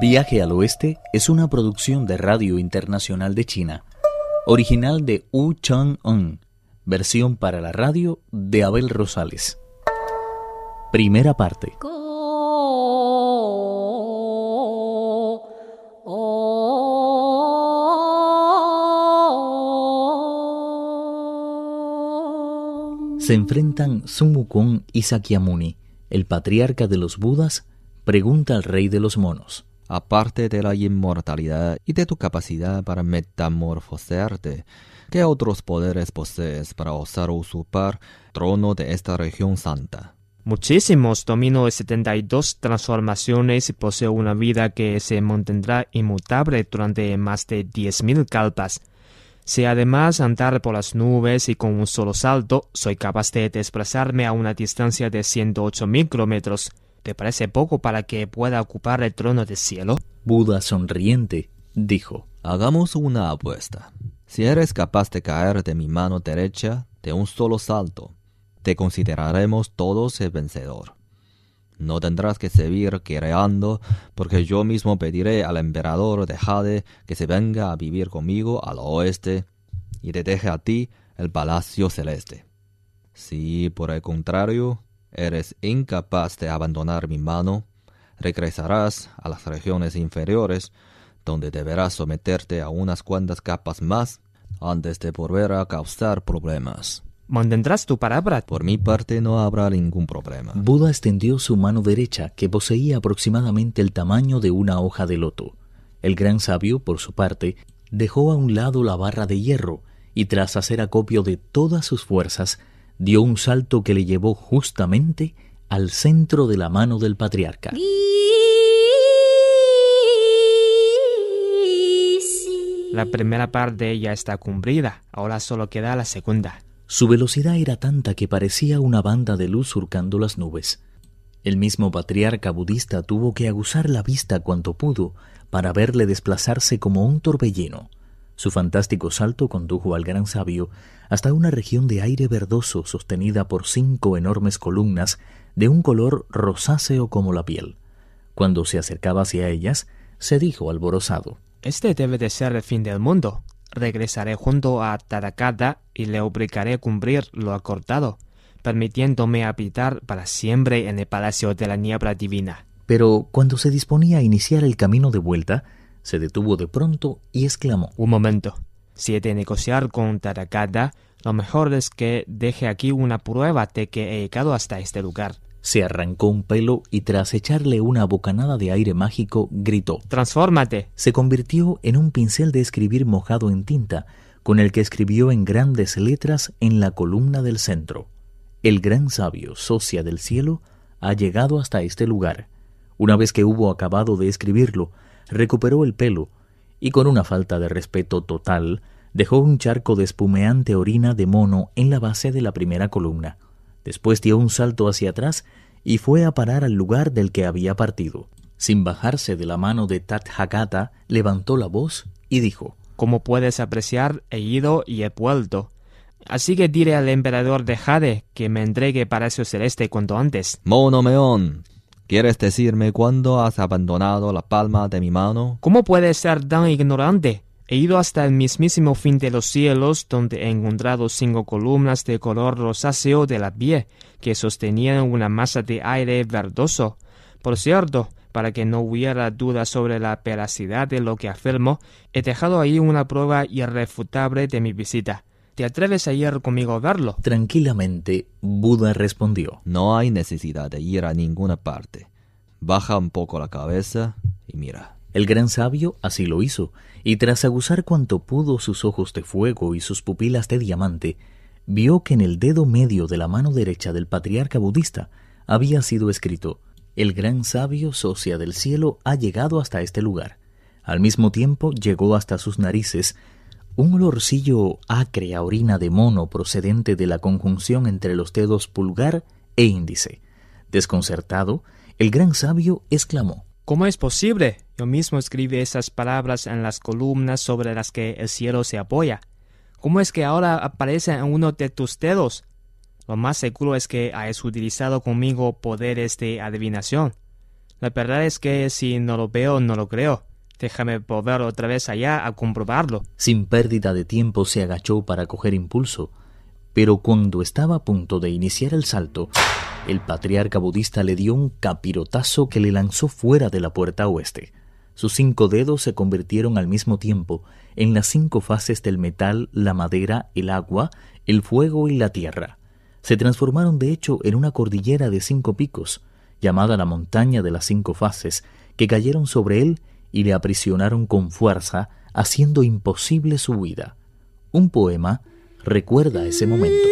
Viaje al Oeste es una producción de Radio Internacional de China, original de Wu Chang-un, versión para la radio de Abel Rosales. Primera parte. Se enfrentan Sun Wukong y Sakyamuni, el patriarca de los Budas, pregunta al rey de los monos. Aparte de la inmortalidad y de tu capacidad para metamorfosearte, ¿qué otros poderes posees para osar usurpar trono de esta región santa? Muchísimos. Domino de 72 transformaciones y poseo una vida que se mantendrá inmutable durante más de 10.000 kalpas. Si además andar por las nubes y con un solo salto soy capaz de desplazarme a una distancia de 108.000 kilómetros, ¿te parece poco para que pueda ocupar el trono del cielo? Buda sonriente dijo, Hagamos una apuesta. Si eres capaz de caer de mi mano derecha de un solo salto, te consideraremos todos el vencedor. No tendrás que seguir creando, porque yo mismo pediré al emperador de Jade que se venga a vivir conmigo al oeste y te deje a ti el palacio celeste. Si, por el contrario, eres incapaz de abandonar mi mano, regresarás a las regiones inferiores, donde deberás someterte a unas cuantas capas más antes de volver a causar problemas. ¿Mantendrás tu palabra? Por mi parte no habrá ningún problema. Buda extendió su mano derecha, que poseía aproximadamente el tamaño de una hoja de loto. El gran sabio, por su parte, dejó a un lado la barra de hierro y tras hacer acopio de todas sus fuerzas, dio un salto que le llevó justamente al centro de la mano del patriarca. La primera parte ya está cumplida, ahora solo queda la segunda. Su velocidad era tanta que parecía una banda de luz surcando las nubes. El mismo patriarca budista tuvo que aguzar la vista cuanto pudo para verle desplazarse como un torbellino. Su fantástico salto condujo al gran sabio hasta una región de aire verdoso sostenida por cinco enormes columnas de un color rosáceo como la piel. Cuando se acercaba hacia ellas, se dijo alborozado Este debe de ser el fin del mundo. Regresaré junto a Tarakada y le obligaré a cumplir lo acordado, permitiéndome habitar para siempre en el palacio de la niebla divina. Pero cuando se disponía a iniciar el camino de vuelta, se detuvo de pronto y exclamó Un momento. Si he de negociar con Tarakada, lo mejor es que deje aquí una prueba de que he llegado hasta este lugar. Se arrancó un pelo y tras echarle una bocanada de aire mágico, gritó Transfórmate. Se convirtió en un pincel de escribir mojado en tinta, con el que escribió en grandes letras en la columna del centro. El gran sabio, socia del cielo, ha llegado hasta este lugar. Una vez que hubo acabado de escribirlo, recuperó el pelo y con una falta de respeto total dejó un charco de espumeante orina de mono en la base de la primera columna. Después dio un salto hacia atrás y fue a parar al lugar del que había partido. Sin bajarse de la mano de Tathagata, levantó la voz y dijo Como puedes apreciar, he ido y he vuelto. Así que diré al emperador de Jade que me entregue Palacio Celeste cuanto antes. Mono Meón, ¿quieres decirme cuándo has abandonado la palma de mi mano? ¿Cómo puedes ser tan ignorante? He ido hasta el mismísimo fin de los cielos, donde he encontrado cinco columnas de color rosáceo de la pie, que sostenían una masa de aire verdoso. Por cierto, para que no hubiera duda sobre la veracidad de lo que afirmo, he dejado ahí una prueba irrefutable de mi visita. ¿Te atreves a ir conmigo a verlo? Tranquilamente, Buda respondió. No hay necesidad de ir a ninguna parte. Baja un poco la cabeza y mira. El gran sabio así lo hizo, y tras aguzar cuanto pudo sus ojos de fuego y sus pupilas de diamante, vio que en el dedo medio de la mano derecha del patriarca budista había sido escrito El gran sabio socia del cielo ha llegado hasta este lugar. Al mismo tiempo llegó hasta sus narices un olorcillo acre a orina de mono procedente de la conjunción entre los dedos pulgar e índice. Desconcertado, el gran sabio exclamó ¿Cómo es posible? Yo mismo escribí esas palabras en las columnas sobre las que el cielo se apoya. ¿Cómo es que ahora aparece en uno de tus dedos? Lo más seguro es que has utilizado conmigo poderes de adivinación. La verdad es que si no lo veo, no lo creo. Déjame volver otra vez allá a comprobarlo. Sin pérdida de tiempo se agachó para coger impulso, pero cuando estaba a punto de iniciar el salto, el patriarca budista le dio un capirotazo que le lanzó fuera de la puerta oeste. Sus cinco dedos se convirtieron al mismo tiempo en las cinco fases del metal, la madera, el agua, el fuego y la tierra. Se transformaron de hecho en una cordillera de cinco picos, llamada la montaña de las cinco fases, que cayeron sobre él y le aprisionaron con fuerza, haciendo imposible su huida. Un poema recuerda ese momento.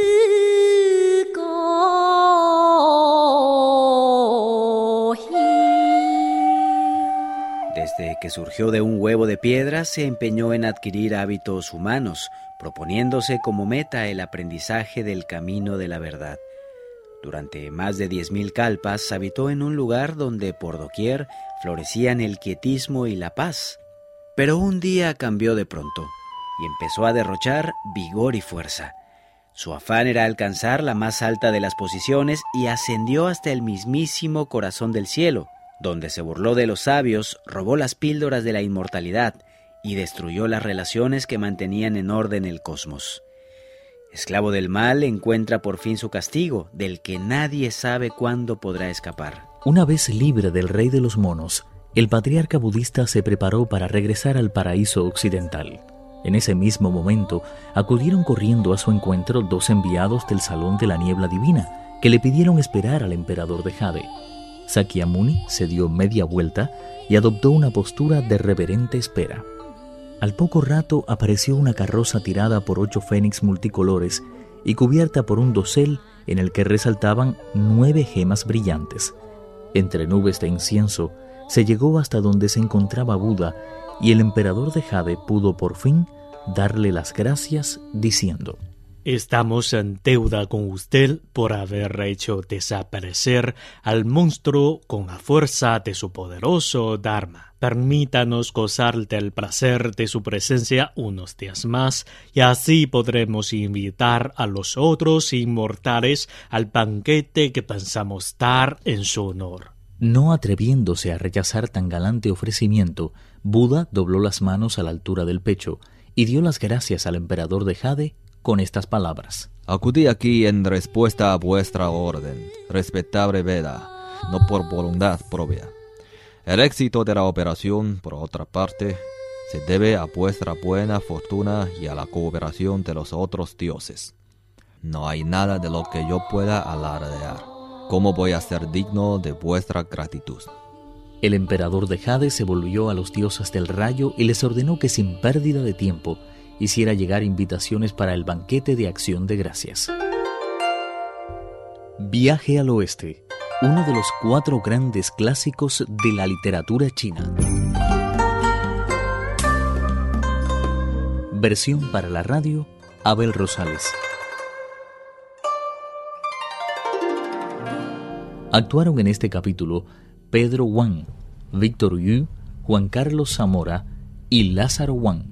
Desde que surgió de un huevo de piedra, se empeñó en adquirir hábitos humanos, proponiéndose como meta el aprendizaje del camino de la verdad. Durante más de 10.000 calpas habitó en un lugar donde por doquier florecían el quietismo y la paz. Pero un día cambió de pronto y empezó a derrochar vigor y fuerza. Su afán era alcanzar la más alta de las posiciones y ascendió hasta el mismísimo corazón del cielo, donde se burló de los sabios, robó las píldoras de la inmortalidad y destruyó las relaciones que mantenían en orden el cosmos. Esclavo del mal, encuentra por fin su castigo, del que nadie sabe cuándo podrá escapar. Una vez libre del rey de los monos, el patriarca budista se preparó para regresar al paraíso occidental. En ese mismo momento, acudieron corriendo a su encuentro dos enviados del Salón de la Niebla Divina, que le pidieron esperar al emperador de Jade. Sakyamuni se dio media vuelta y adoptó una postura de reverente espera. Al poco rato apareció una carroza tirada por ocho fénix multicolores y cubierta por un dosel en el que resaltaban nueve gemas brillantes. Entre nubes de incienso se llegó hasta donde se encontraba Buda y el emperador de Jade pudo por fin darle las gracias diciendo Estamos en deuda con usted por haber hecho desaparecer al monstruo con la fuerza de su poderoso Dharma. Permítanos gozar del placer de su presencia unos días más, y así podremos invitar a los otros inmortales al banquete que pensamos dar en su honor. No atreviéndose a rechazar tan galante ofrecimiento, Buda dobló las manos a la altura del pecho y dio las gracias al emperador de Jade con estas palabras. Acudí aquí en respuesta a vuestra orden, respetable Veda, no por voluntad propia. El éxito de la operación, por otra parte, se debe a vuestra buena fortuna y a la cooperación de los otros dioses. No hay nada de lo que yo pueda alardear. ¿Cómo voy a ser digno de vuestra gratitud? El emperador de Jade se volvió a los dioses del rayo y les ordenó que sin pérdida de tiempo hiciera llegar invitaciones para el banquete de acción de gracias. Viaje al oeste uno de los cuatro grandes clásicos de la literatura china. Versión para la radio, Abel Rosales. Actuaron en este capítulo Pedro Wang, Víctor Yu, Juan Carlos Zamora y Lázaro Wang.